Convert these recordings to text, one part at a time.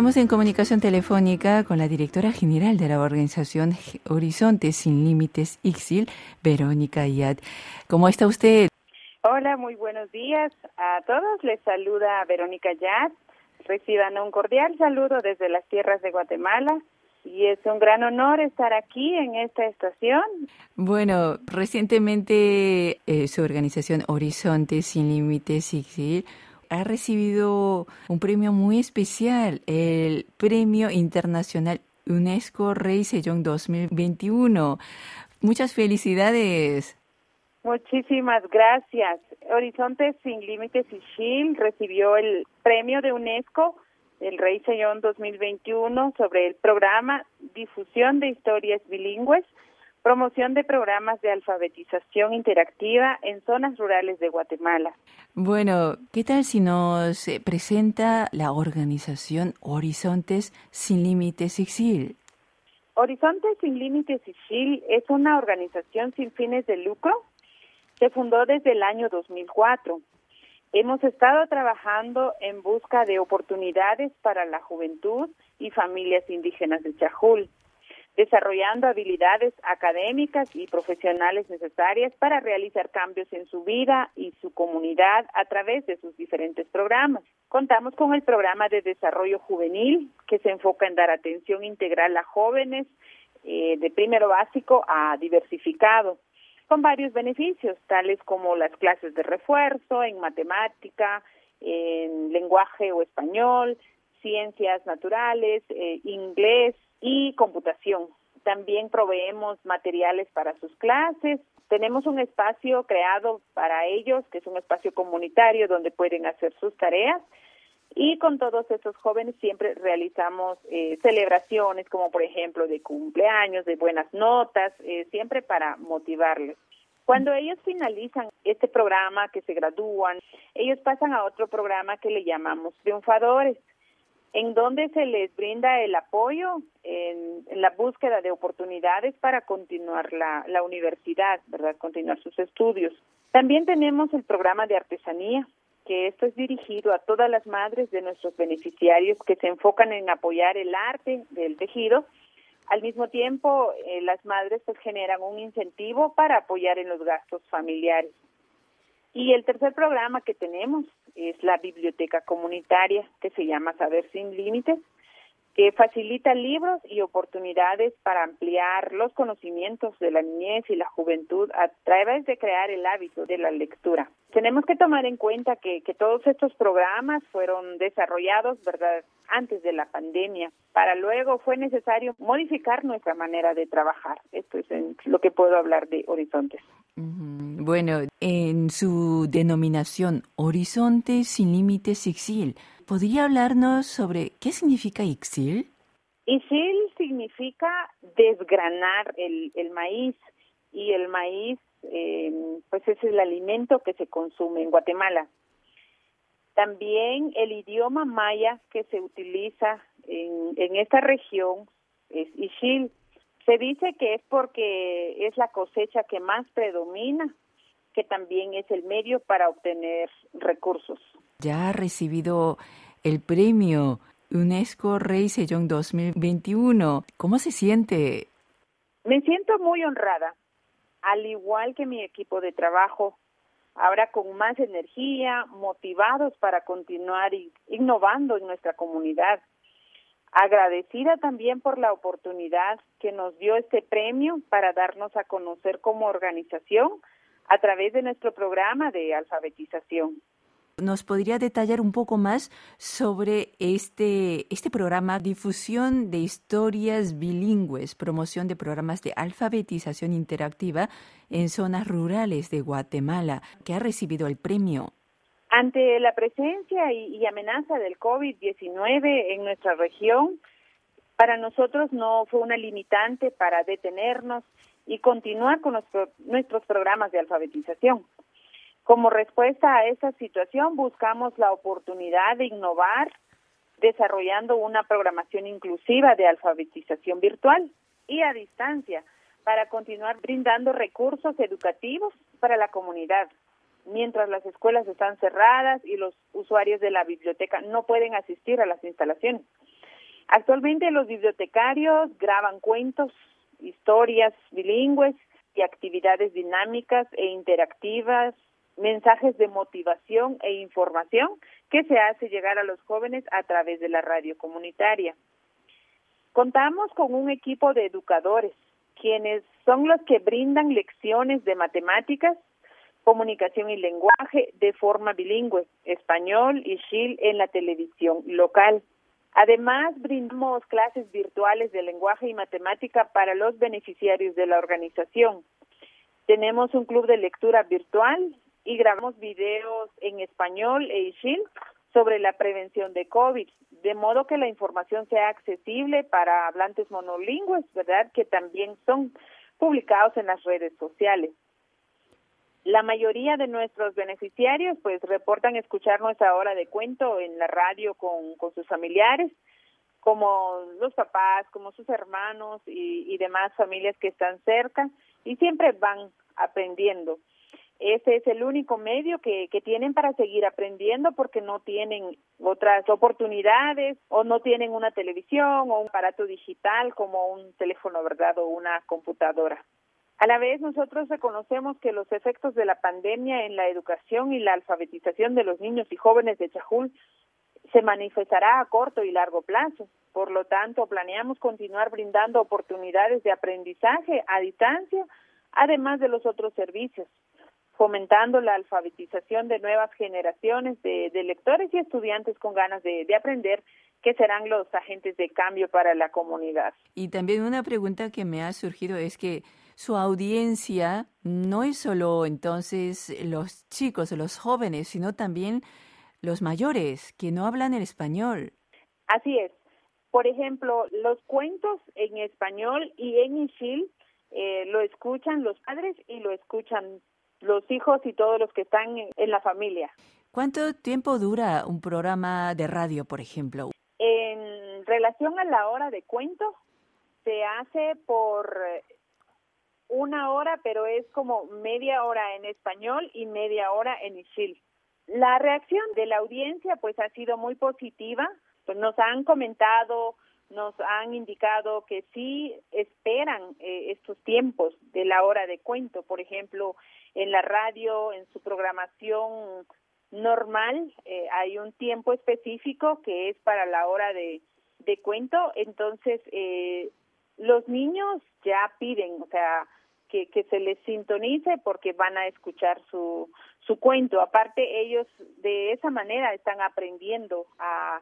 estamos en comunicación telefónica con la directora general de la organización Horizontes Sin Límites ICSIL, Verónica Ayat. ¿Cómo está usted? Hola, muy buenos días a todos. Les saluda Verónica Ayat. Reciban un cordial saludo desde las tierras de Guatemala y es un gran honor estar aquí en esta estación. Bueno, recientemente eh, su organización Horizontes Sin Límites ICSIL ha recibido un premio muy especial, el Premio Internacional UNESCO Rey Sejong 2021. Muchas felicidades. Muchísimas gracias. Horizontes Sin Límites y Shil recibió el premio de UNESCO el Rey Sejong 2021 sobre el programa Difusión de Historias Bilingües promoción de programas de alfabetización interactiva en zonas rurales de Guatemala. Bueno, ¿qué tal si nos eh, presenta la organización Horizontes Sin Límites IXIL? Horizontes Sin Límites IXIL es una organización sin fines de lucro. Se fundó desde el año 2004. Hemos estado trabajando en busca de oportunidades para la juventud y familias indígenas de Chajul desarrollando habilidades académicas y profesionales necesarias para realizar cambios en su vida y su comunidad a través de sus diferentes programas. Contamos con el programa de desarrollo juvenil que se enfoca en dar atención integral a jóvenes eh, de primero básico a diversificado con varios beneficios, tales como las clases de refuerzo en matemática, en lenguaje o español, ciencias naturales, eh, inglés, y computación. También proveemos materiales para sus clases. Tenemos un espacio creado para ellos, que es un espacio comunitario donde pueden hacer sus tareas. Y con todos estos jóvenes siempre realizamos eh, celebraciones, como por ejemplo de cumpleaños, de buenas notas, eh, siempre para motivarles. Cuando ellos finalizan este programa, que se gradúan, ellos pasan a otro programa que le llamamos triunfadores en donde se les brinda el apoyo en, la búsqueda de oportunidades para continuar la, universidad, ¿verdad? Continuar sus estudios. También tenemos el programa de artesanía, que esto es dirigido a todas las madres de nuestros beneficiarios que se enfocan en apoyar el arte del tejido. Al mismo tiempo, eh, las madres pues generan un incentivo para apoyar en los gastos familiares. Y el tercer programa que tenemos es la biblioteca comunitaria que se llama Saber sin Límites, que facilita libros y oportunidades para ampliar los conocimientos de la niñez y la juventud a través de crear el hábito de la lectura. Tenemos que tomar en cuenta que, todos estos programas fueron desarrollados, ¿verdad?, antes de la pandemia. Para luego fue necesario modificar nuestra manera de trabajar. Esto es lo que puedo hablar de Horizontes. Bueno, en su denominación Horizontes sin Límites IXIL, ¿podría hablarnos sobre qué significa IXIL? IXIL significa desgranar el, el maíz y el maíz eh, pues es el alimento que se consume en Guatemala. También el idioma maya que se utiliza en, en esta región es Ixil. Se dice que es porque es la cosecha que más predomina que también es el medio para obtener recursos. Ya ha recibido el premio UNESCO Rey Sejong 2021. ¿Cómo se siente? Me siento muy honrada, al igual que mi equipo de trabajo, ahora con más energía, motivados para continuar innovando en nuestra comunidad. Agradecida también por la oportunidad que nos dio este premio para darnos a conocer como organización a través de nuestro programa de alfabetización. ¿Nos podría detallar un poco más sobre este, este programa Difusión de Historias Bilingües, promoción de programas de alfabetización interactiva en zonas rurales de Guatemala, que ha recibido el premio? Ante la presencia y, y amenaza del COVID-19 en nuestra región, para nosotros no fue una limitante para detenernos y continuar con nuestros programas de alfabetización. Como respuesta a esta situación, buscamos la oportunidad de innovar desarrollando una programación inclusiva de alfabetización virtual y a distancia para continuar brindando recursos educativos para la comunidad. Mientras las escuelas están cerradas y los usuarios de la biblioteca no pueden asistir a las instalaciones. Actualmente los bibliotecarios graban cuentos, historias bilingües y actividades dinámicas e interactivas, mensajes de motivación e información que se hace llegar a los jóvenes a través de la radio comunitaria. Contamos con un equipo de educadores, quienes son los que brindan lecciones de matemáticas, comunicación y lenguaje de forma bilingüe, español y shil en la televisión local. Además, brindamos clases virtuales de lenguaje y matemática para los beneficiarios de la organización. Tenemos un club de lectura virtual y grabamos videos en español e ishil sobre la prevención de COVID, de modo que la información sea accesible para hablantes monolingües, ¿verdad? Que también son publicados en las redes sociales. La mayoría de nuestros beneficiarios pues reportan escuchar nuestra hora de cuento en la radio con, sus familiares, como los papás, como sus hermanos y, y demás familias que están cerca y siempre van aprendiendo. Ese es el único medio que, que tienen para seguir aprendiendo porque no tienen otras oportunidades o no tienen una televisión o un aparato digital como un teléfono, ¿verdad? O una computadora. A la vez, nosotros reconocemos que los efectos de la pandemia en la educación y la alfabetización de los niños y jóvenes de Chajul se manifestará a corto y largo plazo. Por lo tanto, planeamos continuar brindando oportunidades de aprendizaje a distancia, además de los otros servicios, fomentando la alfabetización de nuevas generaciones de, lectores y estudiantes con ganas de aprender que serán los agentes de cambio para la comunidad. Y también una pregunta que me ha surgido es que su audiencia no es solo entonces los chicos, los jóvenes, sino también los mayores que no hablan el español. Así es. Por ejemplo, los cuentos en español y en Ishil eh, lo escuchan los padres y lo escuchan los hijos y todos los que están en, en la familia. ¿Cuánto tiempo dura un programa de radio, por ejemplo? En relación a la hora de cuento, se hace por una hora, pero es como media hora en español y media hora en Ishil. La reacción de la audiencia pues ha sido muy positiva, pues nos han comentado, nos han indicado que sí esperan eh, estos tiempos de la hora de cuento, por ejemplo, en la radio, en su programación normal, eh, hay un tiempo específico que es para la hora de, de cuento, entonces eh, los niños ya piden, o sea, que, que se les sintonice porque van a escuchar su, su cuento. Aparte, ellos de esa manera están aprendiendo a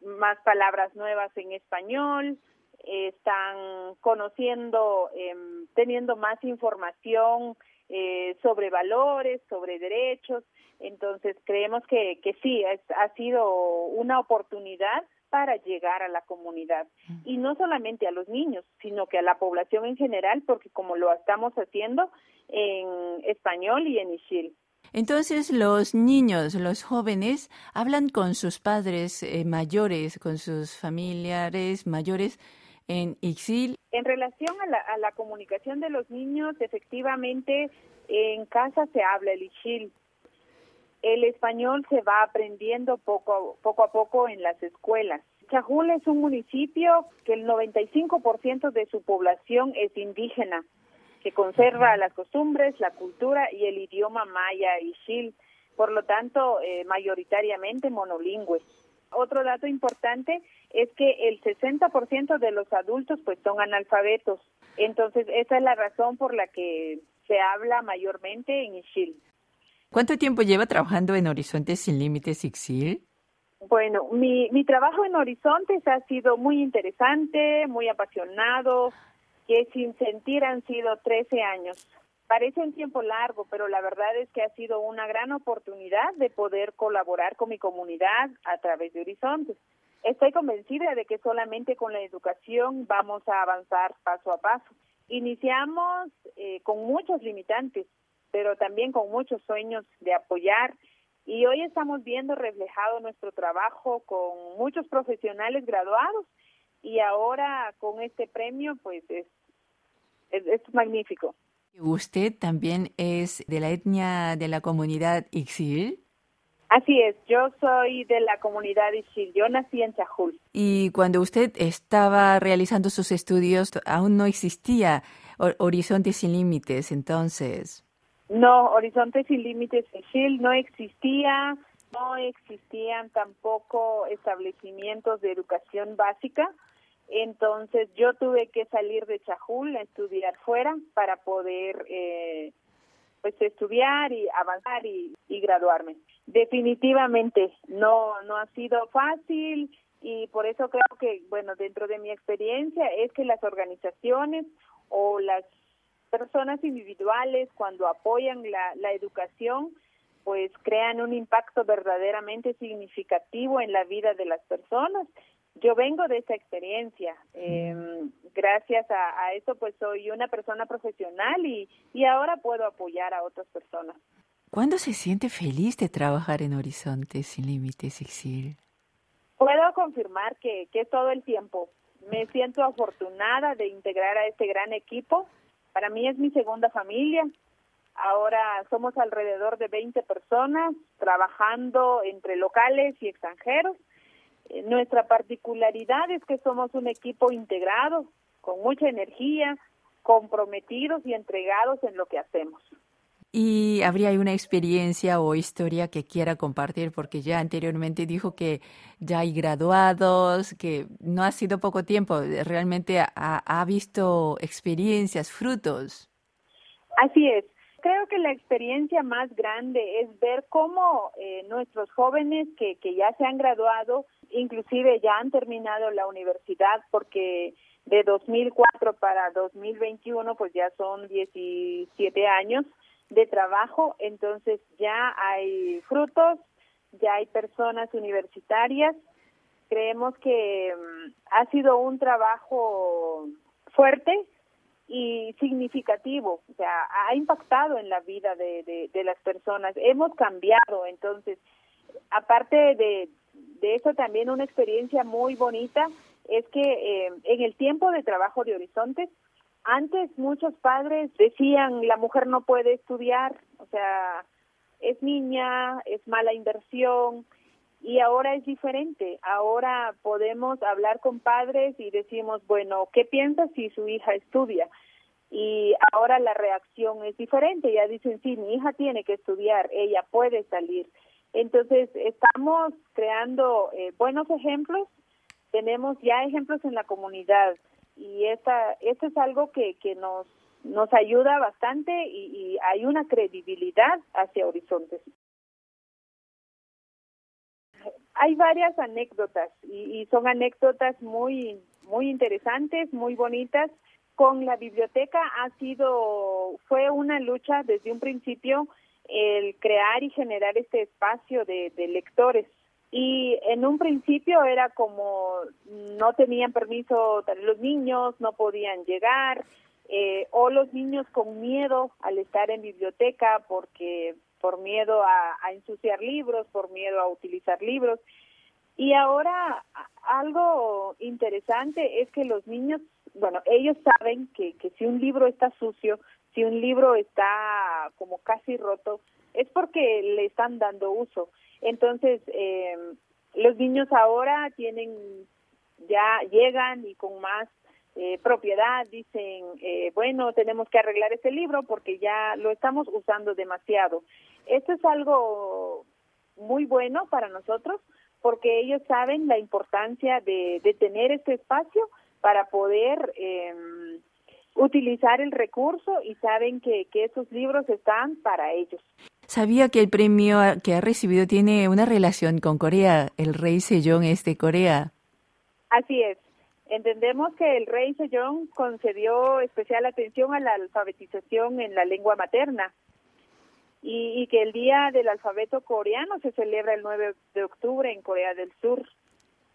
más palabras nuevas en español, están conociendo, eh, teniendo más información eh, sobre valores, sobre derechos. Entonces, creemos que, que sí, es, ha sido una oportunidad para llegar a la comunidad y no solamente a los niños, sino que a la población en general, porque como lo estamos haciendo en español y en Ishil. Entonces los niños, los jóvenes, hablan con sus padres eh, mayores, con sus familiares mayores en Ixil. En relación a la, a la comunicación de los niños, efectivamente en casa se habla el Ixil, el español se va aprendiendo poco, poco a poco en las escuelas. Chajul es un municipio que el 95% de su población es indígena, que conserva las costumbres, la cultura y el idioma maya y shil, por lo tanto, eh, mayoritariamente monolingüe. Otro dato importante es que el 60% de los adultos pues son analfabetos. Entonces, esa es la razón por la que se habla mayormente en Ishil. ¿Cuánto tiempo lleva trabajando en Horizontes Sin Límites Ixil? Bueno, mi, mi trabajo en Horizontes ha sido muy interesante, muy apasionado, que sin sentir han sido 13 años. Parece un tiempo largo, pero la verdad es que ha sido una gran oportunidad de poder colaborar con mi comunidad a través de Horizontes. Estoy convencida de que solamente con la educación vamos a avanzar paso a paso. Iniciamos eh, con muchos limitantes, pero también con muchos sueños de apoyar. Y hoy estamos viendo reflejado nuestro trabajo con muchos profesionales graduados y ahora con este premio, pues es, es, magnífico. ¿Usted también es de la etnia de la comunidad Ixil? Así es, yo soy de la comunidad Isil, yo nací en Chajul. Y cuando usted estaba realizando sus estudios, aún no existía Horizontes sin Límites, entonces. No, Horizontes sin Límites Isil no existía, no existían tampoco establecimientos de educación básica, entonces yo tuve que salir de Chajul a estudiar fuera para poder eh, pues estudiar y avanzar y, graduarme. Definitivamente no no ha sido fácil y por eso creo que bueno dentro de mi experiencia es que las organizaciones o las personas individuales cuando apoyan la, la educación pues crean un impacto verdaderamente significativo en la vida de las personas yo vengo de esa experiencia. Eh, gracias a, eso, pues soy una persona profesional y, y ahora puedo apoyar a otras personas. ¿Cuándo se siente feliz de trabajar en Horizontes sin Límites, Exil? Puedo confirmar que, que todo el tiempo. Me siento afortunada de integrar a este gran equipo. Para mí es mi segunda familia. Ahora somos alrededor de 20 personas trabajando entre locales y extranjeros nuestra particularidad es que somos un equipo integrado, con mucha energía, comprometidos y entregados en lo que hacemos. ¿Y habría una experiencia o historia que quiera compartir? Porque ya anteriormente dijo que ya hay graduados, que no ha sido poco tiempo, realmente ha, visto experiencias, frutos. Así es. Creo que la experiencia más grande es ver cómo eh, nuestros jóvenes que, que ya se han graduado, inclusive ya han terminado la universidad, porque de 2004 para 2021 pues ya son 17 años de trabajo, entonces ya hay frutos, ya hay personas universitarias. Creemos que mm, ha sido un trabajo fuerte, y significativo, o sea, ha impactado en la vida de, las personas. Hemos cambiado, entonces, aparte de, de eso también una experiencia muy bonita es que eh, en el tiempo de trabajo de Horizontes, antes muchos padres decían la mujer no puede estudiar, o sea, es niña, es mala inversión, y ahora es diferente. Ahora podemos hablar con padres y decimos, bueno, ¿qué piensa si su hija estudia? Y ahora la reacción es diferente. Ya dicen, sí, mi hija tiene que estudiar, ella puede salir. Entonces, estamos creando eh, buenos ejemplos. Tenemos ya ejemplos en la comunidad y esta, esto es algo que, que nos, nos ayuda bastante y, y hay una credibilidad hacia Horizontes hay varias anécdotas y, son anécdotas muy muy interesantes, muy bonitas. Con la biblioteca ha sido fue una lucha desde un principio el crear y generar este espacio de, lectores y en un principio era como no tenían permiso los niños, no podían llegar, eh, o los niños con miedo al estar en biblioteca porque por miedo a, ensuciar libros, por miedo a utilizar libros. Y ahora algo interesante es que los niños, bueno, ellos saben que, que si un libro está sucio, si un libro está como casi roto, es porque le están dando uso. Entonces, eh, los niños ahora tienen, ya llegan y con más eh, propiedad dicen, eh, bueno, tenemos que arreglar este libro porque ya lo estamos usando demasiado. Esto es algo muy bueno para nosotros porque ellos saben la importancia de, tener este espacio para poder eh, utilizar el recurso y saben que, que esos libros están para ellos. Sabía que el premio que ha recibido tiene una relación con Corea. El rey Sejong es de Corea. Así es. Entendemos que el rey Sejong concedió especial atención a la alfabetización en la lengua materna y, que el Día del Alfabeto Coreano se celebra el 9 de octubre en Corea del Sur.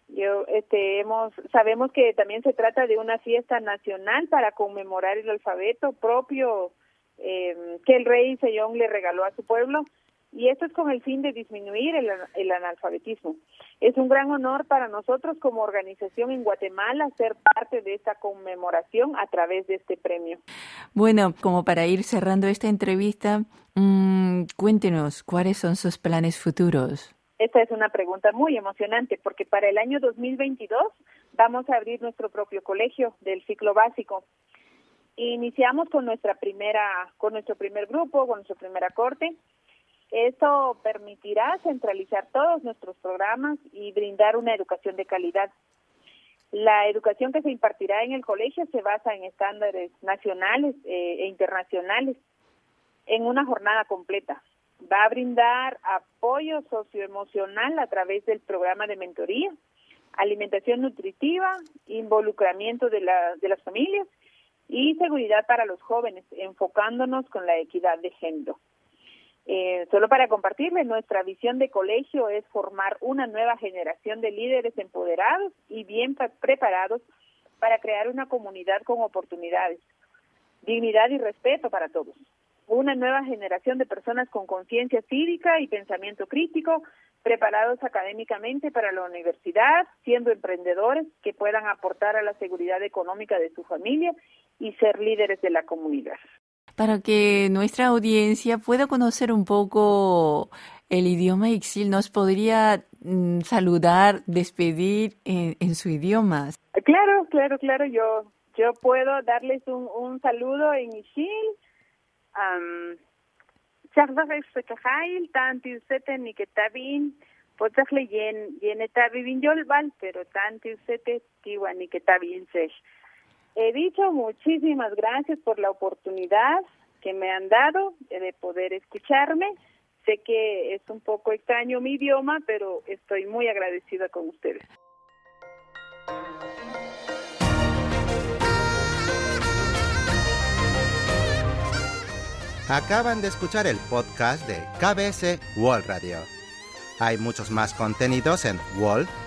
Yo, este, hemos, sabemos que también se trata de una fiesta nacional para conmemorar el alfabeto propio eh, que el rey Sejong le regaló a su pueblo y esto es con el fin de disminuir el, analfabetismo. Es un gran honor para nosotros como organización en Guatemala ser parte de esta conmemoración a través de este premio. Bueno, como para ir cerrando esta entrevista, mmm, cuéntenos cuáles son sus planes futuros. Esta es una pregunta muy emocionante porque para el año 2022 vamos a abrir nuestro propio colegio del ciclo básico. Iniciamos con nuestra primera, con nuestro primer grupo, con nuestra primera corte esto permitirá centralizar todos nuestros programas y brindar una educación de calidad. La educación que se impartirá en el colegio se basa en estándares nacionales eh, e internacionales en una jornada completa. Va a brindar apoyo socioemocional a través del programa de mentoría, alimentación nutritiva, involucramiento de, de las familias y seguridad para los jóvenes, enfocándonos con la equidad de género. Eh, solo para compartirles, nuestra visión de colegio es formar una nueva generación de líderes empoderados y bien preparados para crear una comunidad con oportunidades, dignidad y respeto para todos. Una nueva generación de personas con conciencia cívica y pensamiento crítico, preparados académicamente para la universidad, siendo emprendedores que puedan aportar a la seguridad económica de su familia y ser líderes de la comunidad para que nuestra audiencia pueda conocer un poco el idioma Ixil, ¿nos podría mm, saludar, despedir en, su idioma? Claro, claro, claro, yo yo puedo darles un, un saludo en Ixil. Um, pero He dicho muchísimas gracias por la oportunidad que me han dado de poder escucharme. Sé que es un poco extraño mi idioma, pero estoy muy agradecida con ustedes. Acaban de escuchar el podcast de KBS World Radio. Hay muchos más contenidos en wall.kbs.co.kr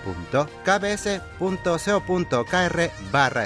barra.